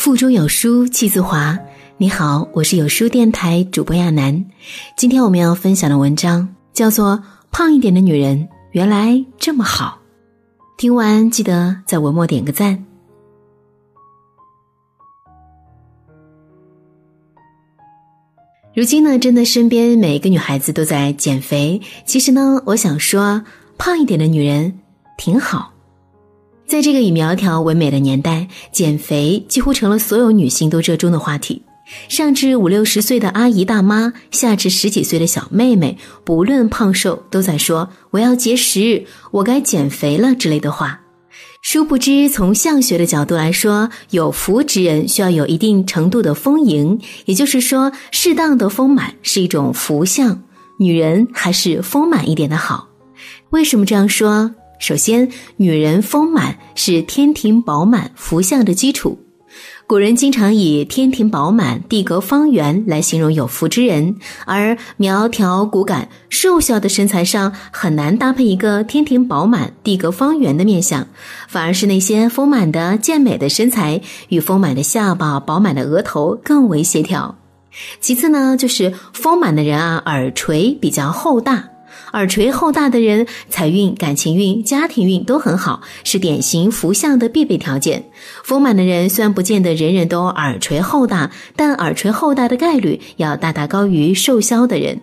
腹中有书气自华。你好，我是有书电台主播亚楠。今天我们要分享的文章叫做《胖一点的女人原来这么好》。听完记得在文末点个赞。如今呢，真的身边每一个女孩子都在减肥。其实呢，我想说，胖一点的女人挺好。在这个以苗条为美的年代，减肥几乎成了所有女性都热衷的话题。上至五六十岁的阿姨大妈，下至十几岁的小妹妹，不论胖瘦，都在说“我要节食，我该减肥了”之类的话。殊不知，从相学的角度来说，有福之人需要有一定程度的丰盈，也就是说，适当的丰满是一种福相。女人还是丰满一点的好。为什么这样说？首先，女人丰满是天庭饱满福相的基础。古人经常以天庭饱满、地阁方圆来形容有福之人，而苗条骨感、瘦小的身材上很难搭配一个天庭饱满、地阁方圆的面相，反而是那些丰满的健美的身材与丰满的下巴、饱满的额头更为协调。其次呢，就是丰满的人啊，耳垂比较厚大。耳垂厚大的人，财运、感情运、家庭运都很好，是典型福相的必备条件。丰满的人虽然不见得人人都耳垂厚大，但耳垂厚大的概率要大大高于瘦削的人。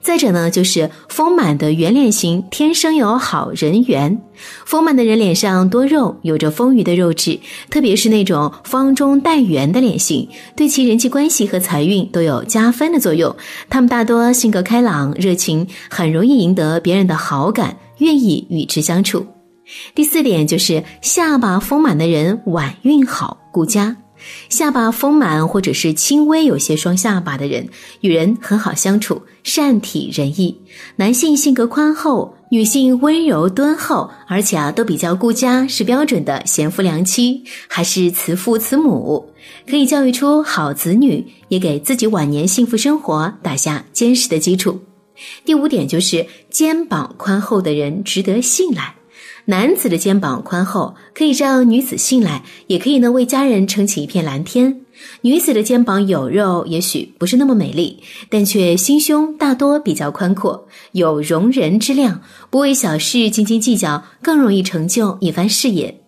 再者呢，就是丰满的圆脸型天生有好人缘。丰满的人脸上多肉，有着丰腴的肉质，特别是那种方中带圆的脸型，对其人际关系和财运都有加分的作用。他们大多性格开朗、热情，很容易赢得别人的好感，愿意与之相处。第四点就是下巴丰满的人晚运好，顾家。下巴丰满或者是轻微有些双下巴的人，与人很好相处，善体人意。男性性格宽厚，女性温柔敦厚，而且啊都比较顾家，是标准的贤夫良妻，还是慈父慈母，可以教育出好子女，也给自己晚年幸福生活打下坚实的基础。第五点就是肩膀宽厚的人值得信赖。男子的肩膀宽厚，可以让女子信赖，也可以呢为家人撑起一片蓝天。女子的肩膀有肉，也许不是那么美丽，但却心胸大多比较宽阔，有容人之量，不为小事斤斤计较，更容易成就一番事业。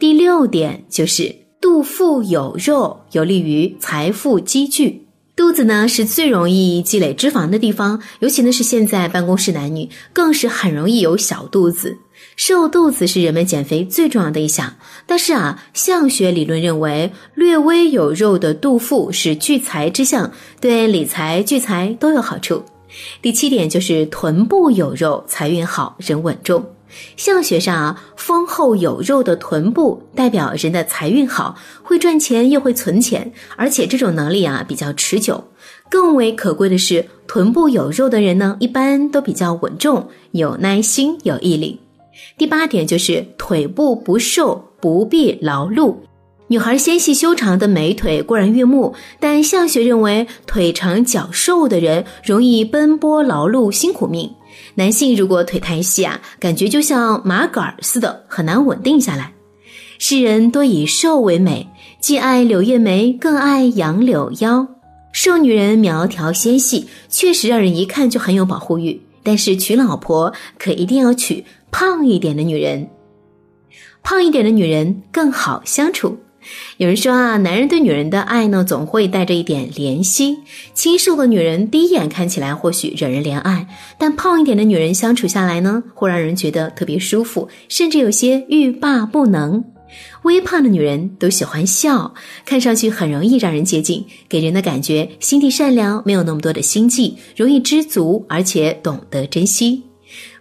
第六点就是肚腹有肉，有利于财富积聚。肚子呢是最容易积累脂肪的地方，尤其呢是现在办公室男女，更是很容易有小肚子。瘦肚子是人们减肥最重要的一项，但是啊，相学理论认为，略微有肉的肚腹是聚财之象，对理财、聚财都有好处。第七点就是臀部有肉，财运好，人稳重。相学上啊，丰厚有肉的臀部代表人的财运好，会赚钱又会存钱，而且这种能力啊比较持久。更为可贵的是，臀部有肉的人呢，一般都比较稳重，有耐心，有毅力。第八点就是腿部不瘦，不必劳碌。女孩纤细修长的美腿固然悦目，但相学认为腿长脚瘦的人容易奔波劳碌，辛苦命。男性如果腿太细啊，感觉就像麻杆似的，很难稳定下来。世人多以瘦为美，既爱柳叶眉，更爱杨柳腰。瘦女人苗条纤细，确实让人一看就很有保护欲。但是娶老婆可一定要娶。胖一点的女人，胖一点的女人更好相处。有人说啊，男人对女人的爱呢，总会带着一点怜惜。清瘦的女人第一眼看起来或许惹人怜爱，但胖一点的女人相处下来呢，会让人觉得特别舒服，甚至有些欲罢不能。微胖的女人都喜欢笑，看上去很容易让人接近，给人的感觉心地善良，没有那么多的心计，容易知足，而且懂得珍惜。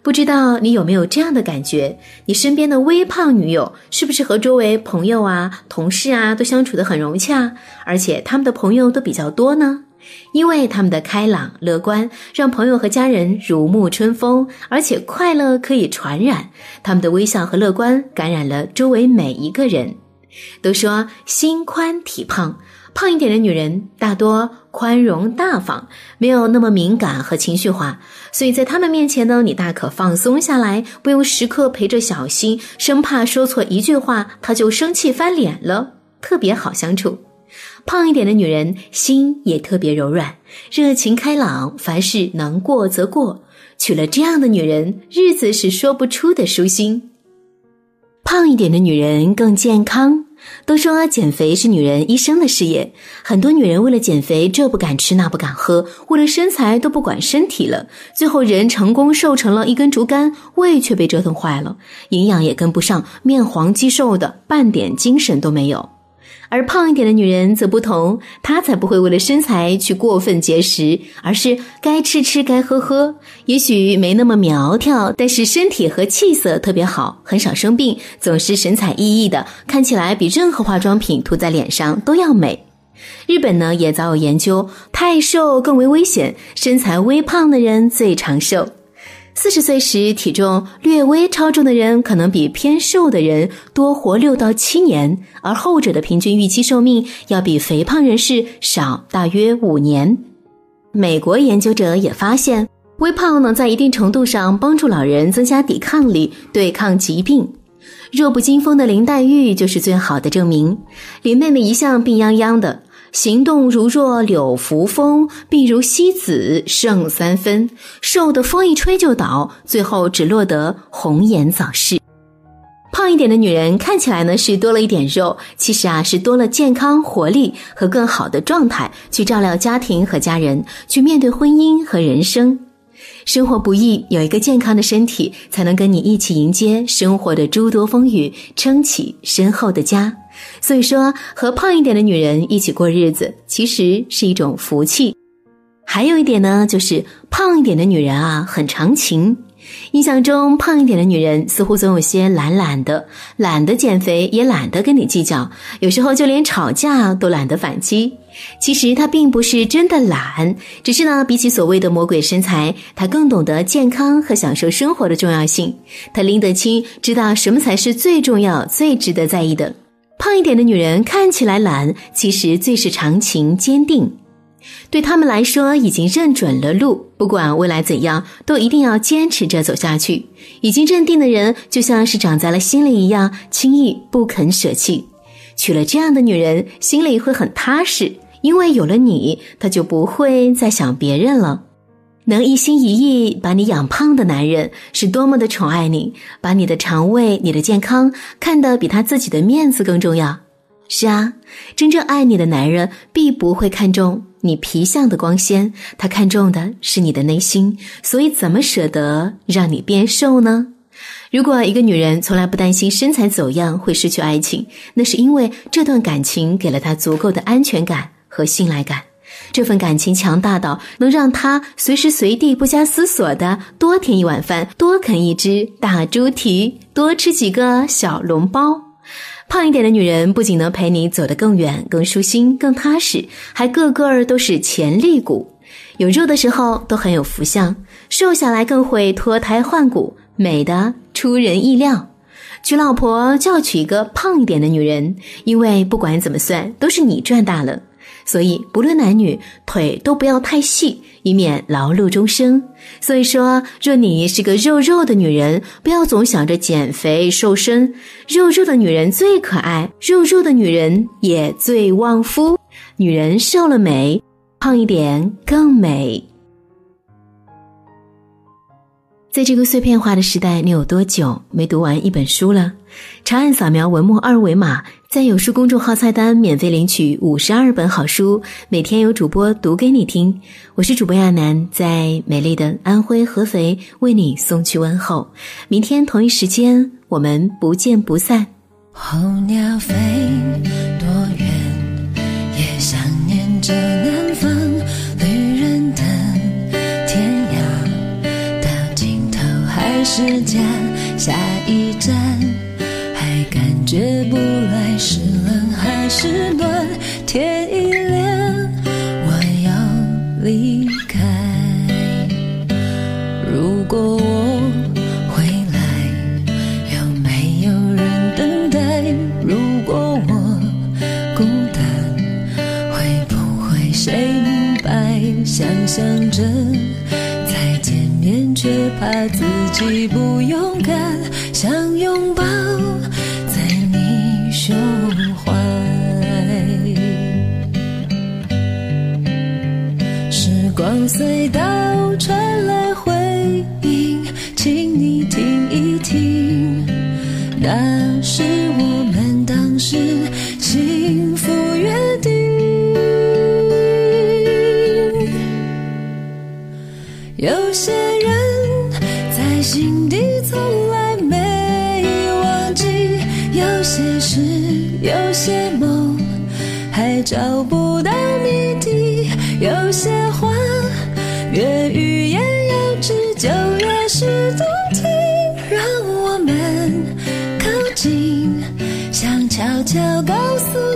不知道你有没有这样的感觉？你身边的微胖女友是不是和周围朋友啊、同事啊都相处得很融洽？而且他们的朋友都比较多呢？因为他们的开朗乐观，让朋友和家人如沐春风，而且快乐可以传染。他们的微笑和乐观感染了周围每一个人。都说心宽体胖。胖一点的女人大多宽容大方，没有那么敏感和情绪化，所以在他们面前呢，你大可放松下来，不用时刻陪着小心，生怕说错一句话她就生气翻脸了。特别好相处。胖一点的女人心也特别柔软，热情开朗，凡事能过则过。娶了这样的女人，日子是说不出的舒心。胖一点的女人更健康。都说减肥是女人一生的事业，很多女人为了减肥，这不敢吃那不敢喝，为了身材都不管身体了，最后人成功瘦成了一根竹竿，胃却被折腾坏了，营养也跟不上，面黄肌瘦的，半点精神都没有。而胖一点的女人则不同，她才不会为了身材去过分节食，而是该吃吃，该喝喝。也许没那么苗条，但是身体和气色特别好，很少生病，总是神采奕奕的，看起来比任何化妆品涂在脸上都要美。日本呢也早有研究，太瘦更为危险，身材微胖的人最长寿。四十岁时体重略微超重的人，可能比偏瘦的人多活六到七年，而后者的平均预期寿命要比肥胖人士少大约五年。美国研究者也发现，微胖能在一定程度上帮助老人增加抵抗力，对抗疾病。弱不禁风的林黛玉就是最好的证明。林妹妹一向病殃殃的。行动如若柳扶风，病如西子胜三分，瘦的风一吹就倒，最后只落得红颜早逝。胖一点的女人看起来呢是多了一点肉，其实啊是多了健康、活力和更好的状态，去照料家庭和家人，去面对婚姻和人生。生活不易，有一个健康的身体，才能跟你一起迎接生活的诸多风雨，撑起身后的家。所以说，和胖一点的女人一起过日子，其实是一种福气。还有一点呢，就是胖一点的女人啊，很长情。印象中，胖一点的女人似乎总有些懒懒的，懒得减肥，也懒得跟你计较，有时候就连吵架都懒得反击。其实她并不是真的懒，只是呢，比起所谓的魔鬼身材，她更懂得健康和享受生活的重要性。她拎得清，知道什么才是最重要、最值得在意的。胖一点的女人看起来懒，其实最是长情坚定。对他们来说，已经认准了路，不管未来怎样，都一定要坚持着走下去。已经认定的人，就像是长在了心里一样，轻易不肯舍弃。娶了这样的女人，心里会很踏实，因为有了你，他就不会再想别人了。能一心一意把你养胖的男人，是多么的宠爱你，把你的肠胃、你的健康看得比他自己的面子更重要。是啊，真正爱你的男人，必不会看重你皮相的光鲜，他看重的是你的内心。所以，怎么舍得让你变瘦呢？如果一个女人从来不担心身材走样会失去爱情，那是因为这段感情给了她足够的安全感和信赖感。这份感情强大到能让她随时随地不加思索的多添一碗饭，多啃一只大猪蹄，多吃几个小笼包。胖一点的女人不仅能陪你走得更远、更舒心、更踏实，还个个都是潜力股。有肉的时候都很有福相，瘦下来更会脱胎换骨，美的出人意料。娶老婆就要娶一个胖一点的女人，因为不管怎么算，都是你赚大了。所以，不论男女，腿都不要太细，以免劳碌终生。所以说，若你是个肉肉的女人，不要总想着减肥瘦身。肉肉的女人最可爱，肉肉的女人也最旺夫。女人瘦了美，胖一点更美。在这个碎片化的时代，你有多久没读完一本书了？长按扫描文末二维码。在有书公众号菜单免费领取五十二本好书，每天有主播读给你听。我是主播亚楠，在美丽的安徽合肥为你送去问候。明天同一时间，我们不见不散。候鸟飞多远，也想念着南方。下一站还感。觉不来是冷还是暖，天一亮我要离开。如果我回来，有没有人等待？如果我孤单，会不会谁明白？想象着再见面，却怕自己不往隧道传来回音，请你听一听，那是我们当时幸福约定。有些人在心底从来没忘记，有些事，有些梦，还找不悄悄告诉